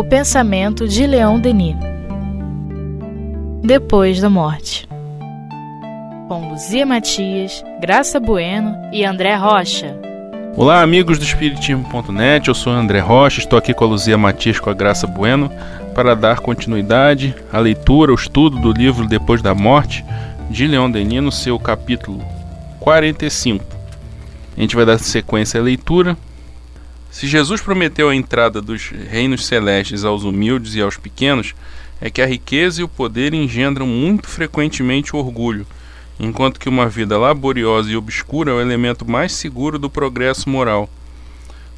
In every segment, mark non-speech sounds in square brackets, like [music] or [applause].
O pensamento de Leão Denis. Depois da morte. Com Luzia Matias, Graça Bueno e André Rocha. Olá, amigos do Espiritismo.net. Eu sou André Rocha, estou aqui com a Luzia Matias com a Graça Bueno para dar continuidade à leitura, ao estudo do livro Depois da Morte de Leão Denis no seu capítulo 45. A gente vai dar sequência à leitura. Se Jesus prometeu a entrada dos reinos celestes aos humildes e aos pequenos, é que a riqueza e o poder engendram muito frequentemente o orgulho, enquanto que uma vida laboriosa e obscura é o elemento mais seguro do progresso moral.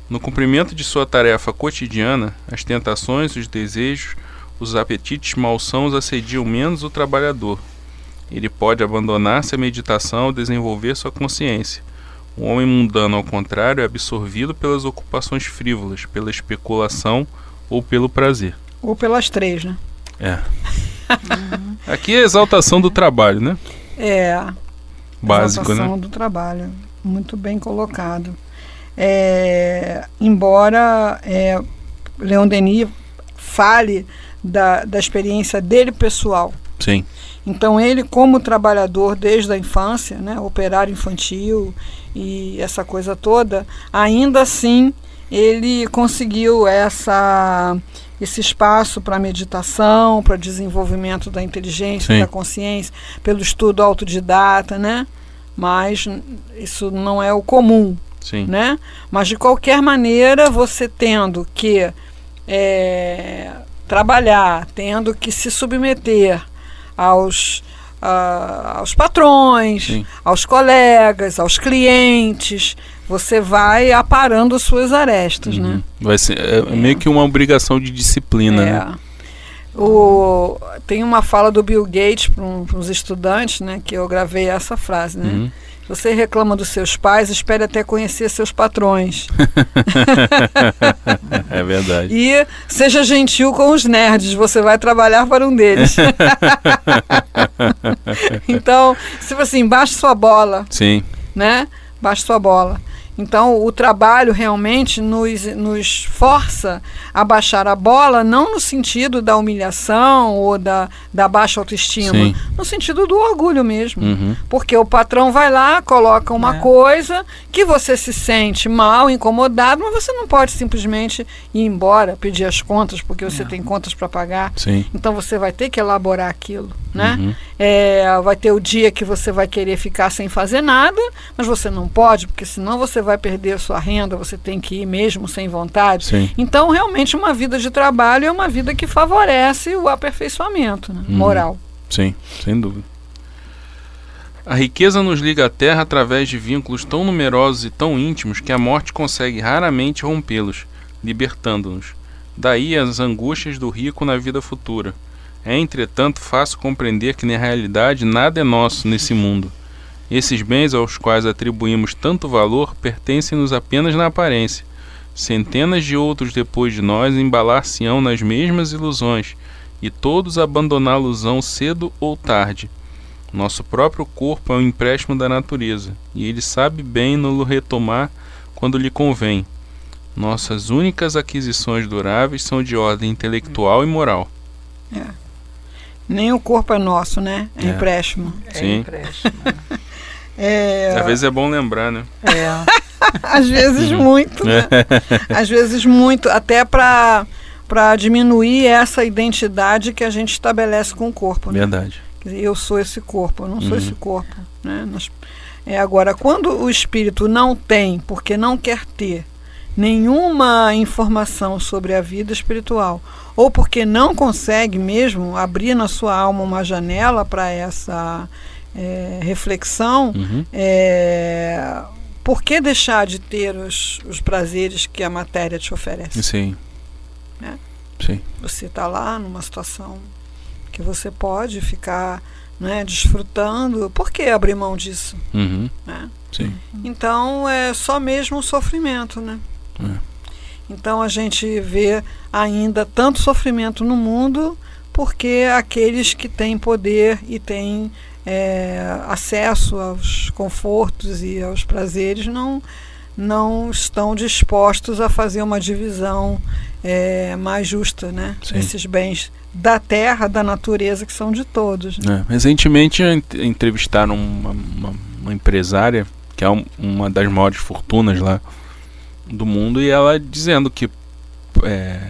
No cumprimento de sua tarefa cotidiana, as tentações, os desejos, os apetites malsãos assediam menos o trabalhador, ele pode abandonar-se à meditação ou desenvolver sua consciência. O homem mundano, ao contrário, é absorvido pelas ocupações frívolas, pela especulação ou pelo prazer. Ou pelas três, né? É. Aqui é a exaltação do trabalho, né? É. Básico, exaltação né? do trabalho. Muito bem colocado. É, embora é, Leon Denis fale da, da experiência dele pessoal. Sim. Então ele, como trabalhador desde a infância, né, operário infantil e essa coisa toda, ainda assim ele conseguiu essa esse espaço para meditação, para desenvolvimento da inteligência, Sim. da consciência, pelo estudo autodidata, né? Mas isso não é o comum, Sim. né? Mas de qualquer maneira, você tendo que é, trabalhar, tendo que se submeter aos, ah, aos patrões, Sim. aos colegas, aos clientes, você vai aparando suas arestas, né? Uhum. Vai ser é meio que uma obrigação de disciplina, né? É. O, tem uma fala do Bill Gates para um, os estudantes, né, que eu gravei essa frase, né? Uhum. Você reclama dos seus pais, espere até conhecer seus patrões. [laughs] é verdade. E seja gentil com os nerds, você vai trabalhar para um deles. [laughs] então, se assim, baixe sua bola, Sim. né? Baixe sua bola. Então, o trabalho realmente nos, nos força a baixar a bola, não no sentido da humilhação ou da, da baixa autoestima, Sim. no sentido do orgulho mesmo. Uhum. Porque o patrão vai lá, coloca uma É. coisa que você se sente mal, incomodado, mas você não pode simplesmente ir embora, pedir as contas, porque você Não. tem contas para pagar. Sim. Então você vai ter que elaborar aquilo, né? Uhum. É, vai ter o dia que você vai querer ficar sem fazer nada, mas você não pode, porque senão você vai perder a sua renda, você tem que ir mesmo sem vontade. Sim. Então, realmente, uma vida de trabalho é uma vida que favorece o aperfeiçoamento né, Uhum. moral. Sim, sem dúvida. A riqueza nos liga à terra através de vínculos tão numerosos e tão íntimos que a morte consegue raramente rompê-los, libertando-nos. Daí as angústias do rico na vida futura. É, entretanto, fácil compreender que na realidade nada é nosso nesse mundo. Esses bens aos quais atribuímos tanto valor pertencem-nos apenas na aparência. Centenas de outros depois de nós embalar-se-ão nas mesmas ilusões, e todos abandoná-los-ão cedo ou tarde. Nosso próprio corpo é um empréstimo da natureza, e ele sabe bem no retomar quando lhe convém. Nossas únicas aquisições duráveis são de ordem intelectual e moral. Nem o corpo é nosso, né? É, É. empréstimo. É Sim. empréstimo. É, Às vezes é bom lembrar, né? É. [laughs] às vezes muito, né? [laughs] Às vezes muito, até para para diminuir essa identidade que a gente estabelece com o corpo. Né? Verdade. Eu sou esse corpo, eu não sou Uhum. esse corpo. Né? Nós- é, agora, quando o espírito não tem, porque não quer ter, nenhuma informação sobre a vida espiritual, ou porque não consegue mesmo abrir na sua alma uma janela para essa é, reflexão, Uhum. é, por que deixar de ter os, os prazeres que a matéria te oferece? Sim. Né? Sim. Você está lá numa situação que você pode ficar né, desfrutando, por que abrir mão disso? Uhum. Né? Sim. Então é só mesmo o sofrimento, né? É. Então a gente vê ainda tanto sofrimento no mundo porque aqueles que têm poder e têm é, acesso aos confortos e aos prazeres não não estão dispostos a fazer uma divisão é, mais justa, né? Sim. Esses bens da terra, da natureza, que são de todos. né? É, recentemente ent- entrevistaram uma, uma- uma empresária que é um- uma das maiores fortunas lá do mundo e ela dizendo que é,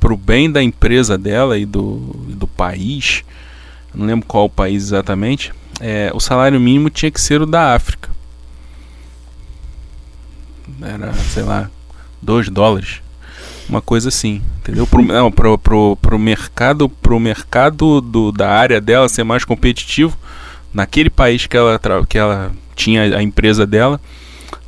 pro bem da empresa dela e do, e do país, não lembro qual país exatamente, é, o salário mínimo tinha que ser o da África. Era, sei lá, 2 dólares. Uma coisa assim, entendeu? Pro, não, pro, pro, pro mercado, pro mercado do, da área dela ser mais competitivo, naquele país que ela, que ela tinha a empresa dela,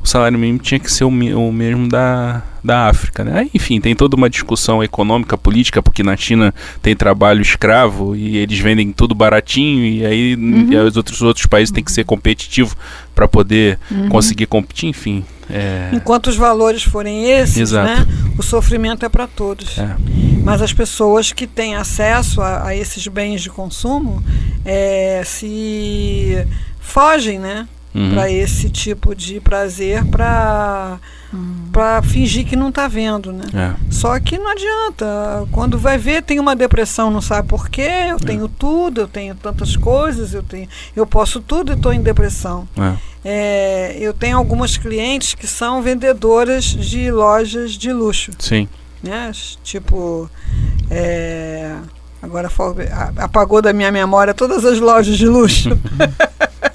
o salário mínimo tinha que ser o, o mesmo da, da África, né? Aí, enfim, tem toda uma discussão econômica, política, porque na China tem trabalho escravo e eles vendem tudo baratinho e aí Uhum. e os outros, outros países têm que ser competitivo para poder Uhum. conseguir competir, enfim. É, Enquanto os valores forem esses, né, o sofrimento é para todos. é, Mas as pessoas que têm acesso a, a esses bens de consumo é, se fogem, né, uhum, para esse tipo de prazer, para para fingir que não está vendo, né? é, Só que não adianta. Quando vai ver, tem uma depressão, não sabe por quê. É. Eu tenho tudo, eu tenho tantas coisas, eu tenho, eu posso tudo e estou em depressão. é. É, eu tenho algumas clientes que são vendedoras de lojas de luxo, Sim. né? Tipo, é, agora apagou da minha memória todas as lojas de luxo. [laughs]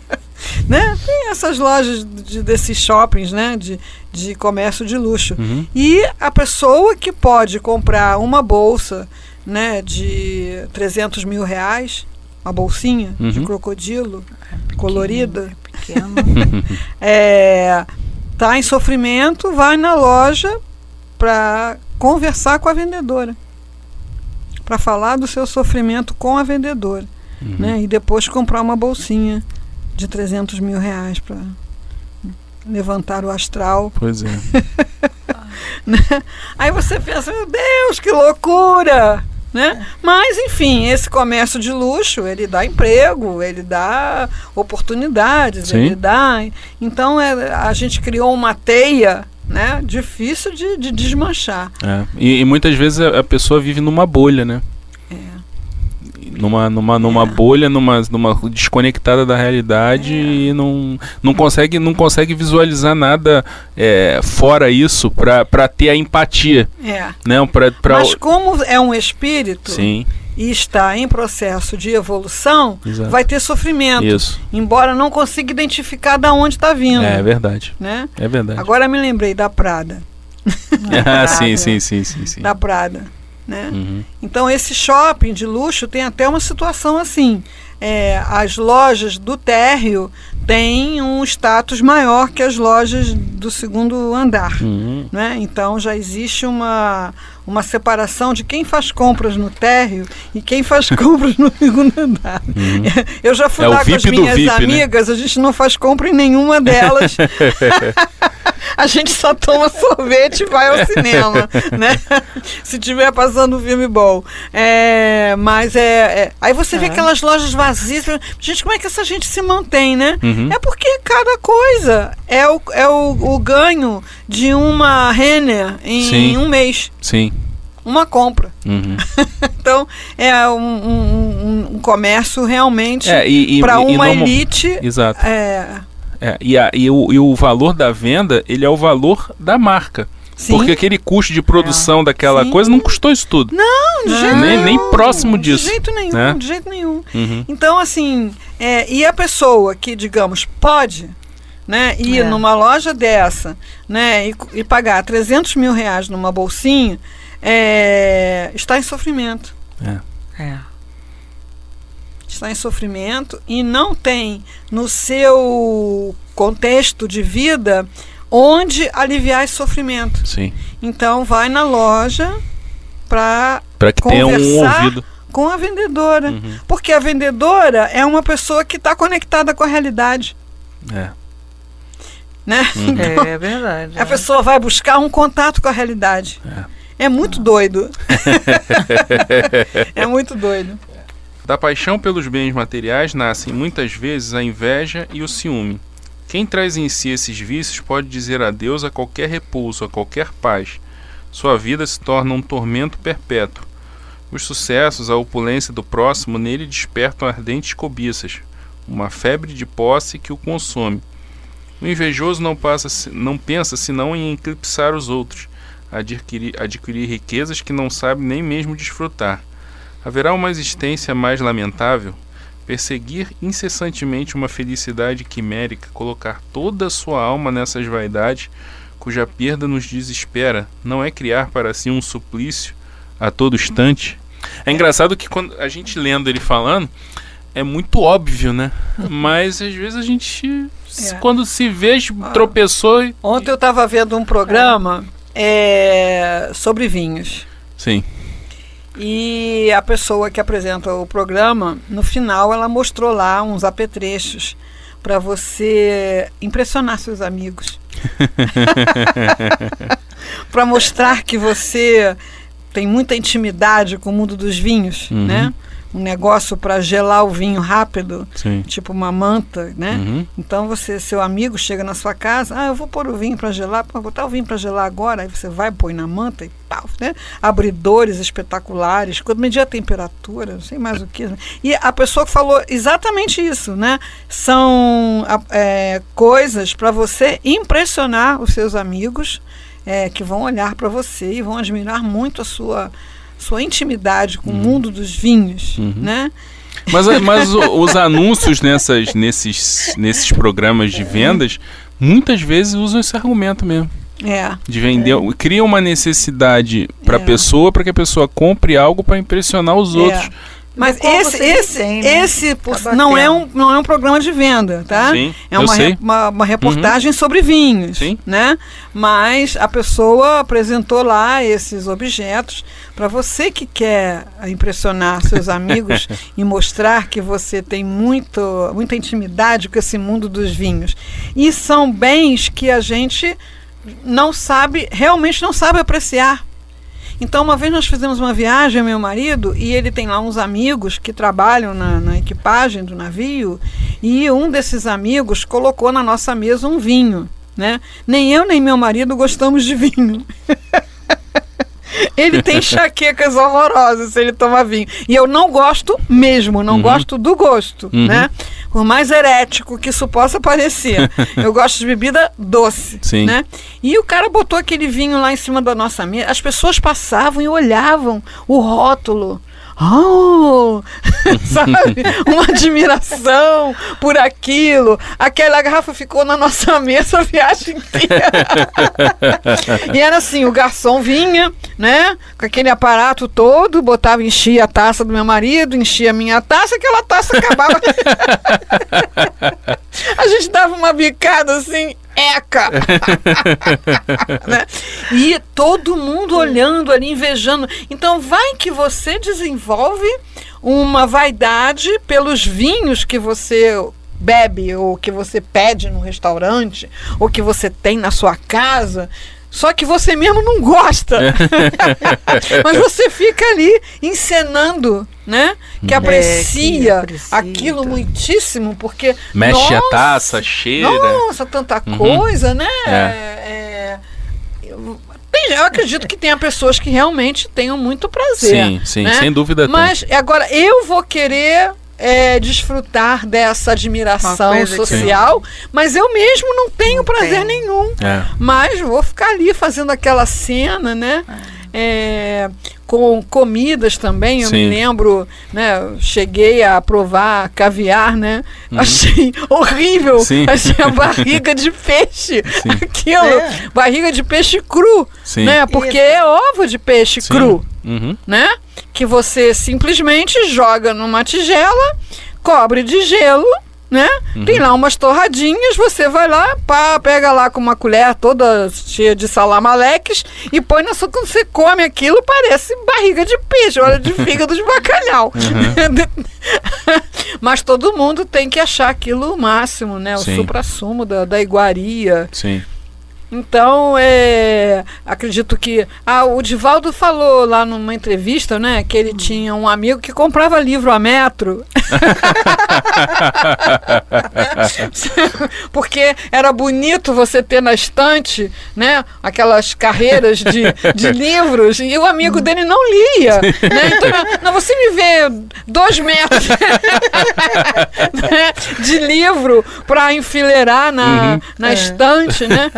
né? Tem essas lojas de, desses shoppings, né? De, de comércio de luxo. Uhum. E a pessoa que pode comprar uma bolsa né, de 300 mil reais, uma bolsinha de Uhum. crocodilo colorida, Pequeno. [laughs] é, tá em sofrimento, vai na loja para conversar com a vendedora, para falar do seu sofrimento com a vendedora, Uhum. né? E depois comprar uma bolsinha de 300 mil reais para levantar o astral. Pois é. [laughs] Aí você pensa, meu Deus, que loucura! Né? Mas, enfim, esse comércio de luxo, ele dá emprego, ele dá oportunidades, Sim. ele dá. Então é, a gente criou uma teia né, difícil de, de desmanchar. É. E, e muitas vezes a, a pessoa vive numa bolha, né? É. Numa, numa, numa É. bolha, numa, numa desconectada da realidade e não, não, consegue, não consegue visualizar nada é, fora isso pra ter a empatia. É. Né? Pra, pra, Mas como é um espírito Sim, e está em processo de evolução, exato. vai ter sofrimento, Isso. embora não consiga identificar de onde está vindo. É, é verdade. né? É verdade. Agora me lembrei da Prada. [laughs] ah, sim, Prada. sim, sim, sim, sim. Da Prada. Né? Uhum. Então, esse shopping de luxo tem até uma situação assim. É, as lojas do térreo têm um status maior que as lojas do segundo andar. Uhum. Né? Então já existe uma, uma separação de quem faz compras no térreo e quem faz [laughs] compras no segundo andar. Uhum. [laughs] Eu já fui É lá com as minhas VIP, né? amigas, a gente não faz compra em nenhuma delas. [laughs] a gente só toma sorvete e vai ao cinema, né? Se tiver passando um filme bom. É, mas é, é- Aí você vê É. aquelas lojas vazias. Gente, como é que essa gente se mantém, né? Uhum. É porque cada coisa é o, é o, o ganho de uma Renner em Sim. um mês. Sim. Uma compra. Uhum. [laughs] Então, é um, um- um- comércio realmente É, e, e, para e- e uma normal- elite. Exato. É, É, e, a- e o, e o valor da venda, ele é o valor da marca. sim. Porque aquele custo de produção daquela Sim. coisa não custou isso tudo. Não, de jeito nem- nem nenhum, próximo disso, De jeito nenhum, né? de jeito nenhum. Uhum. Então, assim, é, e a pessoa que, digamos, pode né, ir É. numa loja dessa né, e, e pagar 300 mil reais numa bolsinha, é, está em sofrimento. É. Está em sofrimento e não tem no seu contexto de vida onde aliviar esse sofrimento. Sim. Então, vai na loja para Para que tenha um Conversar ouvido. com a vendedora. Uhum. Porque a vendedora é uma pessoa que está conectada com a realidade. É. Né? Uhum. Então, É verdade. a pessoa vai buscar um contato com a realidade. É, muito doido. [laughs] é muito doido. Da paixão pelos bens materiais nascem muitas vezes a inveja e o ciúme. Quem traz em si esses vícios pode dizer adeus a qualquer repulso, a qualquer paz. Sua vida se torna um tormento perpétuo. Os sucessos, a opulência do próximo nele despertam ardentes cobiças, uma febre de posse que o consome. O invejoso não, passa, não pensa senão em eclipsar os outros, adquirir, adquirir riquezas que não sabe nem mesmo desfrutar. Haverá uma existência mais lamentável? Perseguir incessantemente uma felicidade quimérica, colocar toda a sua alma nessas vaidades, cuja perda nos desespera, não é criar para si um suplício a todo instante? É engraçado que quando a gente lendo ele falando, é muito óbvio, né? [laughs] Mas às vezes a gente, é. quando se vê, tropeçou. E... Ontem eu estava vendo um programa é, sobre vinhos. Sim. E a pessoa que apresenta o programa, no final, ela mostrou lá uns apetrechos para você impressionar seus amigos. [laughs] para mostrar que você tem muita intimidade com o mundo dos vinhos, uhum. né? Um negócio para gelar o vinho rápido, Sim. tipo uma manta, né? Uhum. Então você, seu amigo chega na sua casa, ah, eu vou pôr o vinho para gelar, vou botar o vinho para gelar agora, aí você vai põe na manta e pau, né? Abridores espetaculares, quando medir a temperatura, não sei mais o que. Né? E a pessoa que falou exatamente isso, né? São é, coisas para você impressionar os seus amigos. É, que vão olhar para você e vão admirar muito a sua sua intimidade com uhum. o mundo dos vinhos, uhum. né? Mas, [laughs] mas os anúncios nessas, nesses, nesses programas de vendas muitas vezes usam esse argumento mesmo. É. De vender, é. cria uma necessidade para a é. pessoa para que a pessoa compre algo para impressionar os é. Mas esse, esse, tem, né? esse tá não, é um, não é um programa de venda, tá? Sim, é uma, re, uma, uma, reportagem uhum. sobre vinhos, Sim. né? Mas a pessoa apresentou lá esses objetos para você que quer impressionar seus amigos [laughs] e mostrar que você tem muito, muita intimidade com esse mundo dos vinhos. E são bens que a gente não sabe, realmente não sabe apreciar. Então, uma vez nós fizemos uma viagem, meu marido, e ele tem lá uns amigos que trabalham na, na equipagem do navio, e um desses amigos colocou na nossa mesa um vinho. Né? Nem eu nem meu marido gostamos de vinho. [laughs] ele tem [laughs] enxaquecas horrorosas se ele toma vinho. E eu não gosto mesmo, não uhum. gosto do gosto, uhum. né? Por mais herético que isso possa parecer. [laughs] eu gosto de bebida doce, Sim. né? E o cara botou aquele vinho lá em cima da nossa mesa. As pessoas passavam e olhavam o rótulo oh, [laughs] sabe? Uma admiração por aquilo. Aquela garrafa ficou na nossa mesa a viagem inteira. e era assim, o garçom vinha, né? Com aquele aparato todo, botava, enchia a taça do meu marido, enchia a minha taça, aquela taça acabava. [laughs] a gente dava uma bicada assim, eca! [laughs] né? E todo mundo olhando ali, invejando. Então, vai que você desenvolve uma vaidade pelos vinhos que você bebe, ou que você pede no restaurante, ou que você tem na sua casa. Só que você mesmo não gosta. [laughs] Mas você fica ali encenando, né? Que aprecia, é, que aprecia aquilo muitíssimo, porque. Mexe nossa, a taça, cheira. Nossa, tanta uhum. coisa, né? É. É, eu, eu acredito que tenha pessoas que realmente tenham muito prazer. Sim, sim, né? sem dúvida. Mas tem. agora eu vou querer é, desfrutar dessa admiração social, que... mas eu mesmo não tenho não prazer tem. nenhum. É. Mas vou ficar ali fazendo aquela cena, né? É, com comidas também, eu Sim. me lembro, né? Cheguei a provar caviar, né? Uhum. Achei horrível, Sim. achei a barriga de [laughs] peixe, Sim. aquilo, é. barriga de peixe cru, né? Porque é ovo de peixe cru, uhum. né? que você simplesmente joga numa tigela, cobre de gelo, né? Uhum. Tem lá umas torradinhas, você vai lá, pá, pega lá com uma colher toda cheia de salamaleques e põe na sua. Quando você come aquilo, parece barriga de peixe, olha de fígado de bacalhau. Uhum. [laughs] Mas todo mundo tem que achar aquilo o máximo, né? O supra-sumo da, da iguaria. Sim. Então, é, acredito que. Ah, o Divaldo falou lá numa entrevista, né, que ele tinha um amigo que comprava livro a metro. [laughs] Porque era bonito você ter na estante, né, aquelas carreiras de, de [laughs] livros, e o amigo dele não lia. Né? Então, não, você me vê dois metros [laughs] né, de livro para enfileirar na, uhum. na é. estante, né?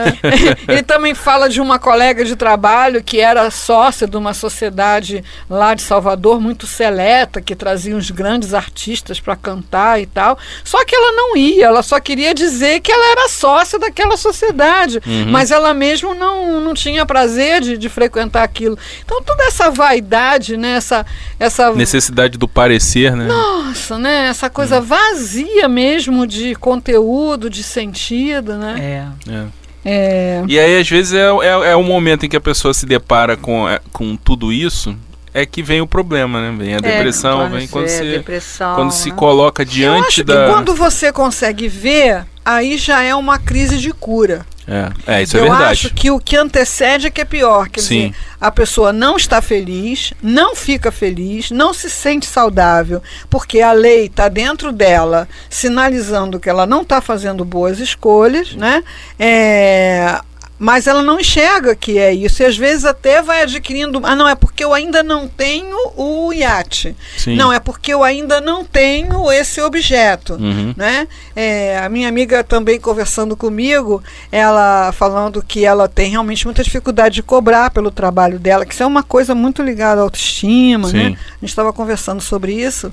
[laughs] Ele também fala de uma colega de trabalho que era sócia de uma sociedade lá de Salvador, muito seleta, que trazia uns grandes artistas para cantar e tal. Só que ela não ia, ela só queria dizer que ela era sócia daquela sociedade, uhum. mas ela mesmo não, não tinha prazer de, de frequentar aquilo. Então toda essa vaidade, né, essa, essa necessidade do parecer, né? Nossa, né, essa coisa uhum. vazia mesmo de conteúdo, de sentido, né? É. é. É... E aí, às vezes, é, é, é o momento em que a pessoa se depara com, é, com tudo isso, é que vem o problema, né? Vem a é, depressão, vem quando, se, depressão, quando né? se coloca diante da. Que quando você consegue ver, aí já é uma crise de cura. É, é isso é verdade. Eu acho que o que antecede é que é pior. Quer Sim. dizer, a pessoa não está feliz, não fica feliz, não se sente saudável, porque a lei está dentro dela, sinalizando que ela não está fazendo boas escolhas, né? É, mas ela não enxerga que é isso e às vezes até vai adquirindo ah não é porque eu ainda não tenho o iate Sim. não é porque eu ainda não tenho esse objeto uhum. né é, a minha amiga também conversando comigo ela falando que ela tem realmente muita dificuldade de cobrar pelo trabalho dela que isso é uma coisa muito ligada à autoestima né? Sim. né a gente estava conversando sobre isso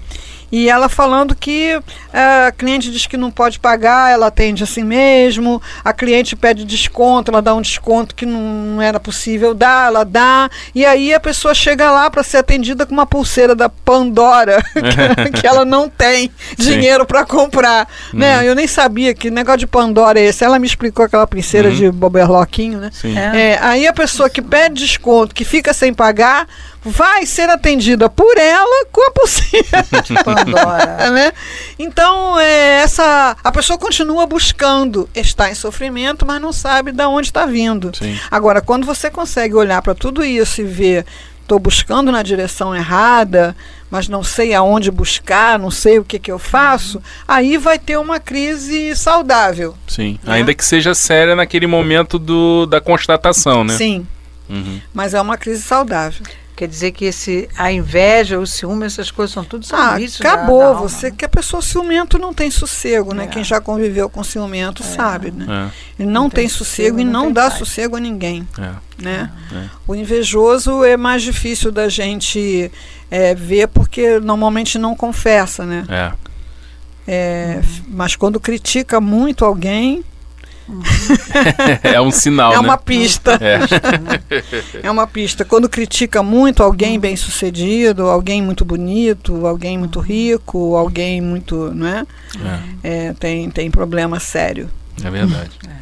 e ela falando que é, a cliente diz que não pode pagar, ela atende assim mesmo, a cliente pede desconto, ela dá um desconto que não era possível dar, ela dá, e aí a pessoa chega lá para ser atendida com uma pulseira da Pandora, [laughs] que, [laughs] que ela não tem dinheiro para comprar. Uhum. Né? Eu nem sabia que negócio de Pandora é esse. Ela me explicou aquela pulseira uhum. de boberloquinho, né? É. É, aí a pessoa que pede desconto, que fica sem pagar, vai ser atendida por ela com a pulseira [laughs] Pandora. [laughs] né? Então, é, essa, a pessoa continua buscando, está em sofrimento, mas não sabe de onde está vindo. Sim. Agora, quando você consegue olhar para tudo isso e ver, estou buscando na direção errada, mas não sei aonde buscar, não sei o que, que eu faço, aí vai ter uma crise saudável. Sim, né? ainda que seja séria naquele momento do, da constatação, né? Sim. Uhum. Mas é uma crise saudável. Quer dizer que esse, a inveja, o ciúme, essas coisas são tudo ah, Acabou. Da, da você que a pessoa ciumento não tem sossego, né? É. Quem já conviveu com ciumento é. sabe, né? É. Ele não, não tem, tem, sossego, sossego e não, não dá paz. sossego a ninguém. É. Né? É. O invejoso é mais difícil da gente é, ver porque normalmente não confessa, né? É. Mas quando critica muito alguém, [laughs] é um sinal. É né? uma pista. É. [laughs] é uma pista. Quando critica muito alguém bem sucedido, alguém muito bonito, alguém muito rico, alguém muito. Não é? é. é tem, tem problema sério. É verdade. [laughs] É.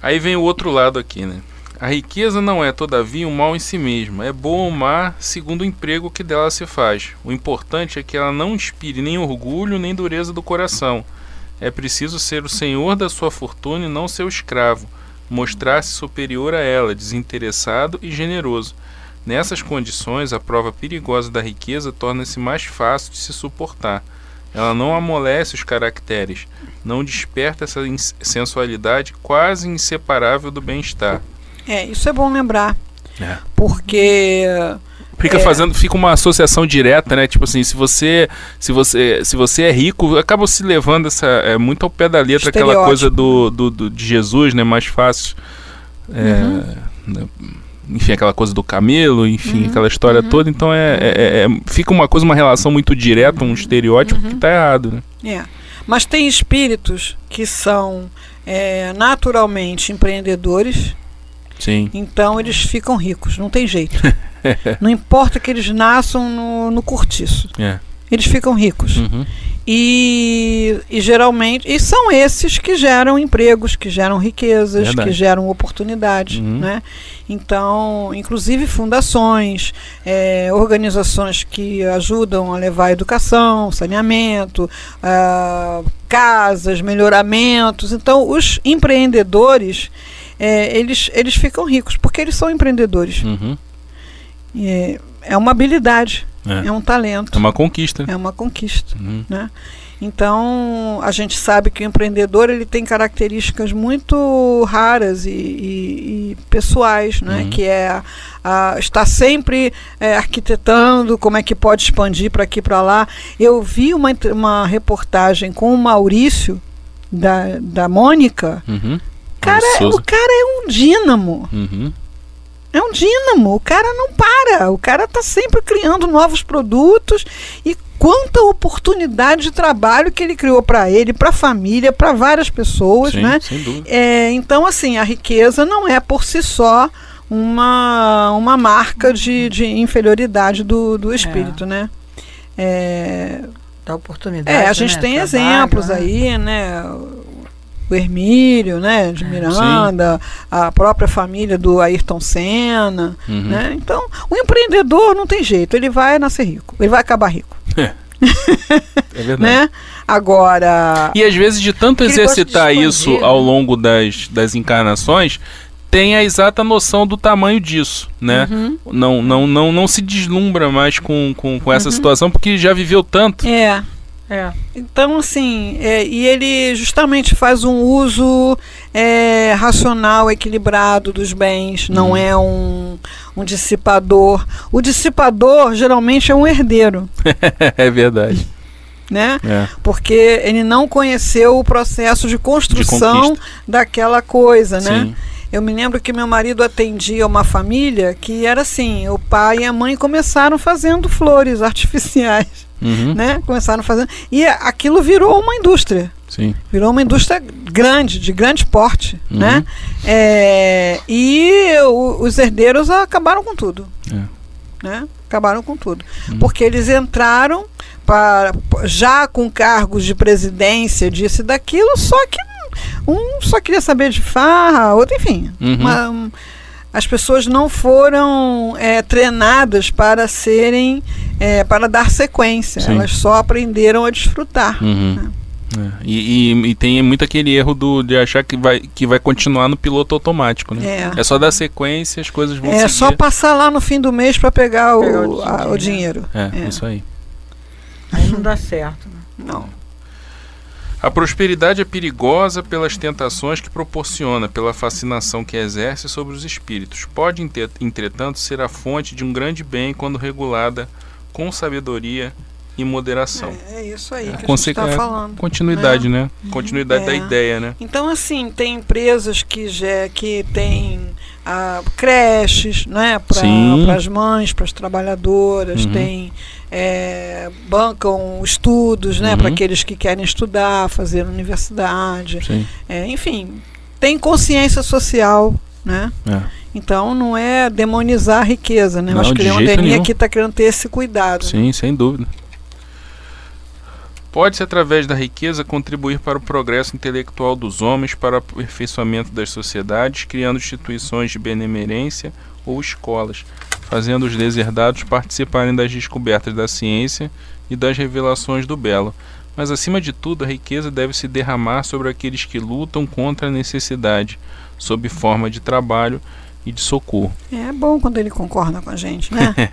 Aí vem o outro lado aqui, né? A riqueza não é, todavia, um mal em si mesma. É boa ou má segundo o emprego que dela se faz. O importante é que ela não inspire nem orgulho nem dureza do coração é preciso ser o senhor da sua fortuna e não seu escravo, mostrar-se superior a ela, desinteressado e generoso. Nessas condições, a prova perigosa da riqueza torna-se mais fácil de se suportar. Ela não amolece os caracteres, não desperta essa sensualidade quase inseparável do bem-estar. É, isso é bom lembrar. É. Porque Fica é. fazendo, fica uma associação direta, né? Tipo assim, se você, se você, se você é rico, acaba se levando essa é muito ao pé da letra aquela coisa do, do, do, de Jesus, né? Mais fácil. É, uhum. né? enfim, aquela coisa do camelo, enfim, uhum, aquela história uhum, toda. Então é, é, é, fica uma coisa, uma relação muito direta, um estereótipo que está errado. Né? É. Mas tem espíritos que são é, naturalmente empreendedores. Sim. Então eles ficam ricos, não tem jeito. [laughs] não importa que eles nasçam no, no cortiço. É. Eles ficam ricos. Uhum. E, e, geralmente e são esses que geram empregos, que geram riquezas, Verdade. que geram oportunidades, uhum. né? Então, inclusive fundações, é, organizações que ajudam a levar educação, saneamento, uh, casas, melhoramentos. Então, os empreendedores é, eles, eles ficam ricos, porque eles são empreendedores. Uhum. É, é uma habilidade, É. é um talento, É uma conquista. é uma conquista. Uhum. né? Então a gente sabe que o empreendedor ele tem características muito raras e, e- e pessoais, né? Uhum. Que é a, a- estar sempre é, arquitetando como é que pode expandir para aqui para lá. Eu vi uma, uma reportagem com o Maurício da, da Mônica. Uhum. Cara, Souza. o cara é um dínamo. Uhum. É um dínamo, o cara não para, o cara está sempre criando novos produtos e quanta oportunidade de trabalho que ele criou para ele, para a família, para várias pessoas, Sim, né? sem dúvida. É, então, assim, a riqueza não é por si só uma, uma marca de, de inferioridade do, do espírito, né? É, Da oportunidade. é, a gente né? tem Trabalho, exemplos né? aí, né? O Hermílio, né? De Miranda, a própria família do Ayrton Senna, Uhum. né? Então, o empreendedor não tem jeito, ele vai nascer rico, ele vai acabar rico, É [laughs] verdade. né? Agora, E às vezes, de tanto de exercitar expandir, isso né? ao longo das, das encarnações, tem a exata noção do tamanho disso, né? Uhum. Não, não, não, não se deslumbra mais com, com, com essa situação, porque já viveu tanto. é, É. Então, assim, é, e ele justamente faz um uso é, racional, equilibrado dos bens, não Uhum. é um, um dissipador. O dissipador geralmente é um herdeiro, [laughs] é verdade. né? É. Porque ele não conheceu o processo de construção conquista. daquela coisa, né? Sim. Eu me lembro que meu marido atendia uma família que era assim: o pai e a mãe começaram fazendo flores [laughs] artificiais, Uhum. né? Começaram fazendo. E aquilo virou uma indústria. Sim. Virou uma indústria grande, de grande porte, Uhum. né? É, e o- os herdeiros acabaram com tudo, É. né? Acabaram com tudo, Uhum. porque eles entraram para já com cargos de presidência disso e daquilo, só que um só queria saber de farra, outro, enfim, Uhum. uma- um, as pessoas não foram é, treinadas para serem, é, para dar sequência. Sim. Elas só aprenderam a desfrutar. Uhum. É. E, e- e tem muito aquele erro do, de achar que vai, que vai continuar no piloto automático, né? É. É só dar sequência, as coisas vão É seguir. só passar lá no fim do mês para pegar, o, Pegar o a- dinheiro, o né? dinheiro. É, É. isso aí. Aí não dá certo. né? Não. A prosperidade é perigosa pelas tentações que proporciona, pela fascinação que exerce sobre os espíritos. Pode, entre- entretanto, ser a fonte de um grande bem quando regulada com sabedoria e moderação. É, é isso aí que a gente está é, falando. Continuidade, né? Continuidade da É. ideia, né? Então, assim, tem empresas que, já, que têm ah, creches né, para as mães, para as trabalhadoras, Uhum. tem, é, bancam estudos né, Uhum. para aqueles que querem estudar, fazer universidade. É, enfim, tem consciência social, né? É. Então não é demonizar a riqueza, né? Não, acho que nenhum. aqui está querendo ter esse cuidado. né? Sim, sem dúvida. Pode-se, através da riqueza, contribuir para o progresso intelectual dos homens, para o aperfeiçoamento das sociedades, criando instituições de benemerência ou escolas, fazendo os deserdados participarem das descobertas da ciência e das revelações do belo. Mas, acima de tudo, a riqueza deve se derramar sobre aqueles que lutam contra a necessidade, sob forma de trabalho e de socorro. É bom quando ele concorda com a gente, né? [laughs]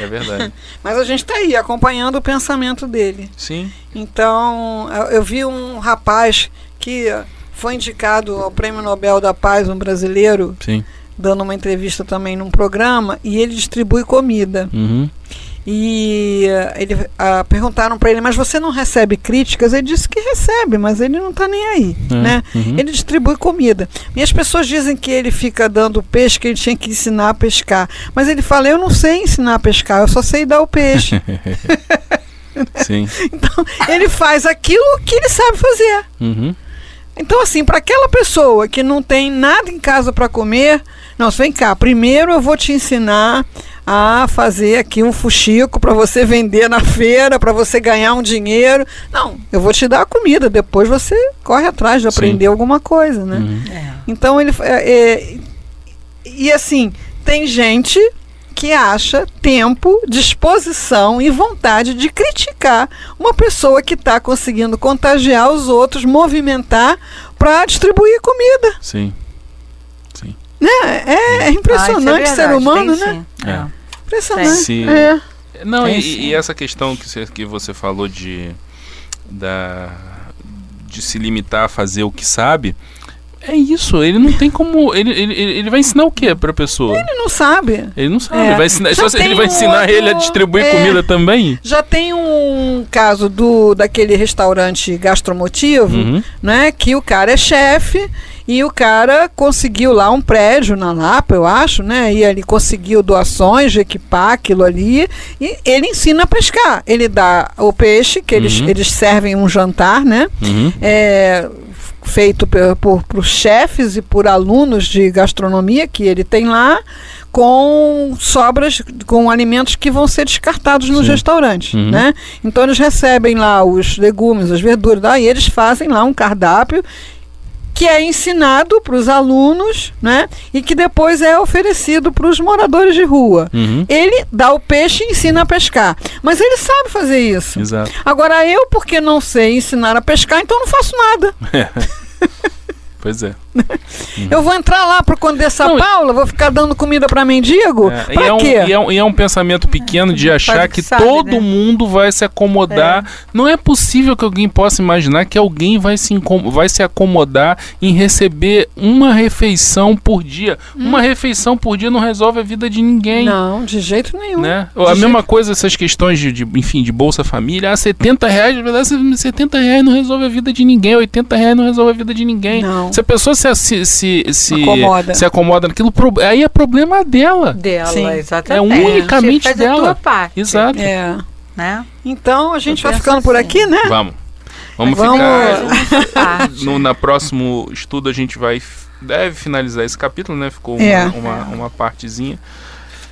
É verdade. [laughs] Mas a gente está aí acompanhando o pensamento dele. Sim. Então, eu- vi um rapaz que foi indicado ao Prêmio Nobel da Paz, um brasileiro, Sim. dando uma entrevista também num programa, e ele distribui comida. Uhum. E eh, ele, ah, perguntaram para ele, mas você não recebe críticas? Ele disse que recebe, mas ele não está nem aí, É, né? uhum. Ele distribui comida. E as pessoas dizem que ele fica dando peixe, que ele tinha que ensinar a pescar. Mas ele fala, eu não sei ensinar a pescar, eu só sei dar o peixe. [laughs] Sim. então, ele faz aquilo que ele sabe fazer. Uhum. Então, assim, para aquela pessoa que não tem nada em casa para comer, não, vem cá, primeiro eu vou te ensinar a fazer aqui um fuxico para você vender na feira, para você ganhar um dinheiro. Não, eu vou te dar a comida, depois você corre atrás de Sim. aprender alguma coisa, né? Uhum. É. Então ele é, é, e assim tem gente que acha tempo, disposição e vontade de criticar uma pessoa que está conseguindo contagiar os outros, movimentar para distribuir comida. Sim. Né? É, é impressionante Ah, é ser verdade, humano, tem né? sim. É. Impressionante. Se- É. Não, e, sim. e essa questão que você, que você falou de, da, de se limitar a fazer o que sabe, é isso. Ele não tem como. Ele, ele, ele vai ensinar o que pra pessoa? Ele não sabe. Ele não sabe. É. Ele vai ensinar, só ele vai um ensinar outro- ele a distribuir é. comida também? Já tem um caso do daquele restaurante gastromotivo, Uhum. né? Que o cara é chefe e o cara conseguiu lá um prédio na Lapa, eu acho, né? E ele conseguiu doações de equipar aquilo ali e ele ensina a pescar. Ele dá o peixe, que eles, Uhum. eles servem um jantar, né? Uhum. é, feito pe- por, por chefes e por alunos de gastronomia que ele tem lá, com sobras, com alimentos que vão ser descartados nos Sim. restaurantes. Uhum. Né? Então eles recebem lá os legumes, as verduras, e eles fazem lá um cardápio que é ensinado para os alunos, né? E que depois é oferecido para os moradores de rua. Uhum. Ele dá o peixe e ensina a pescar. Mas ele sabe fazer isso. Exato. Agora eu, porque não sei ensinar a pescar, então não faço nada. [laughs] Pois é. [laughs] Eu vou entrar lá pro Condessa Não, Paula, vou ficar dando comida para mendigo? É, e, é um, quê? e, é um, e é um pensamento pequeno de achar que que sabe, todo né? mundo vai se acomodar. Não é possível que alguém possa imaginar que alguém vai se, vai se acomodar em receber uma refeição por dia. Uma refeição por dia não resolve a vida de ninguém. Hum. Não, de jeito nenhum. Né? De a jeito- mesma coisa essas questões de, de, enfim, de Bolsa Família, ah, 70 reais, na verdade, 70 reais não resolve a vida de ninguém, 80 reais não resolve a vida de ninguém. Não. Se a pessoa se, se, se, se Acomoda. se acomoda naquilo, aí é problema dela. Dela, Sim. exatamente. É unicamente Você faz dela. A tua parte, Exato. É. Né? Então a gente Eu vai ficando por assim. aqui, né? Vamos. Vamos, Vamos- ficar. [laughs] No na próximo estudo a gente vai deve finalizar esse capítulo, né? Ficou uma, É. uma, uma partezinha.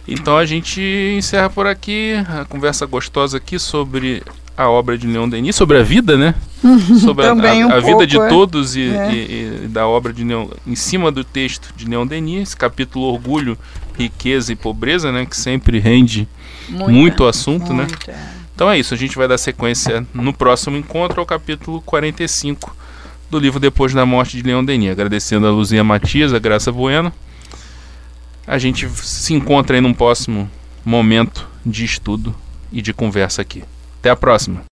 Então a gente encerra por aqui a conversa gostosa aqui sobre a obra de Leon Denis, sobre a vida, né? Sobre a, Também a- um a vida de pouco, é. todos e, É. e- e da obra de Leon, em cima do texto de Leon Denis, esse capítulo Orgulho, Riqueza e Pobreza, né? Que sempre rende muito, assunto, né? Muito, é. Então é isso, a gente vai dar sequência no próximo encontro ao capítulo 45 do livro Depois da Morte de Leon Denis. Agradecendo a Luzia Matias, a Graça Bueno. A gente se encontra aí num próximo momento de estudo e de conversa aqui. Até a próxima.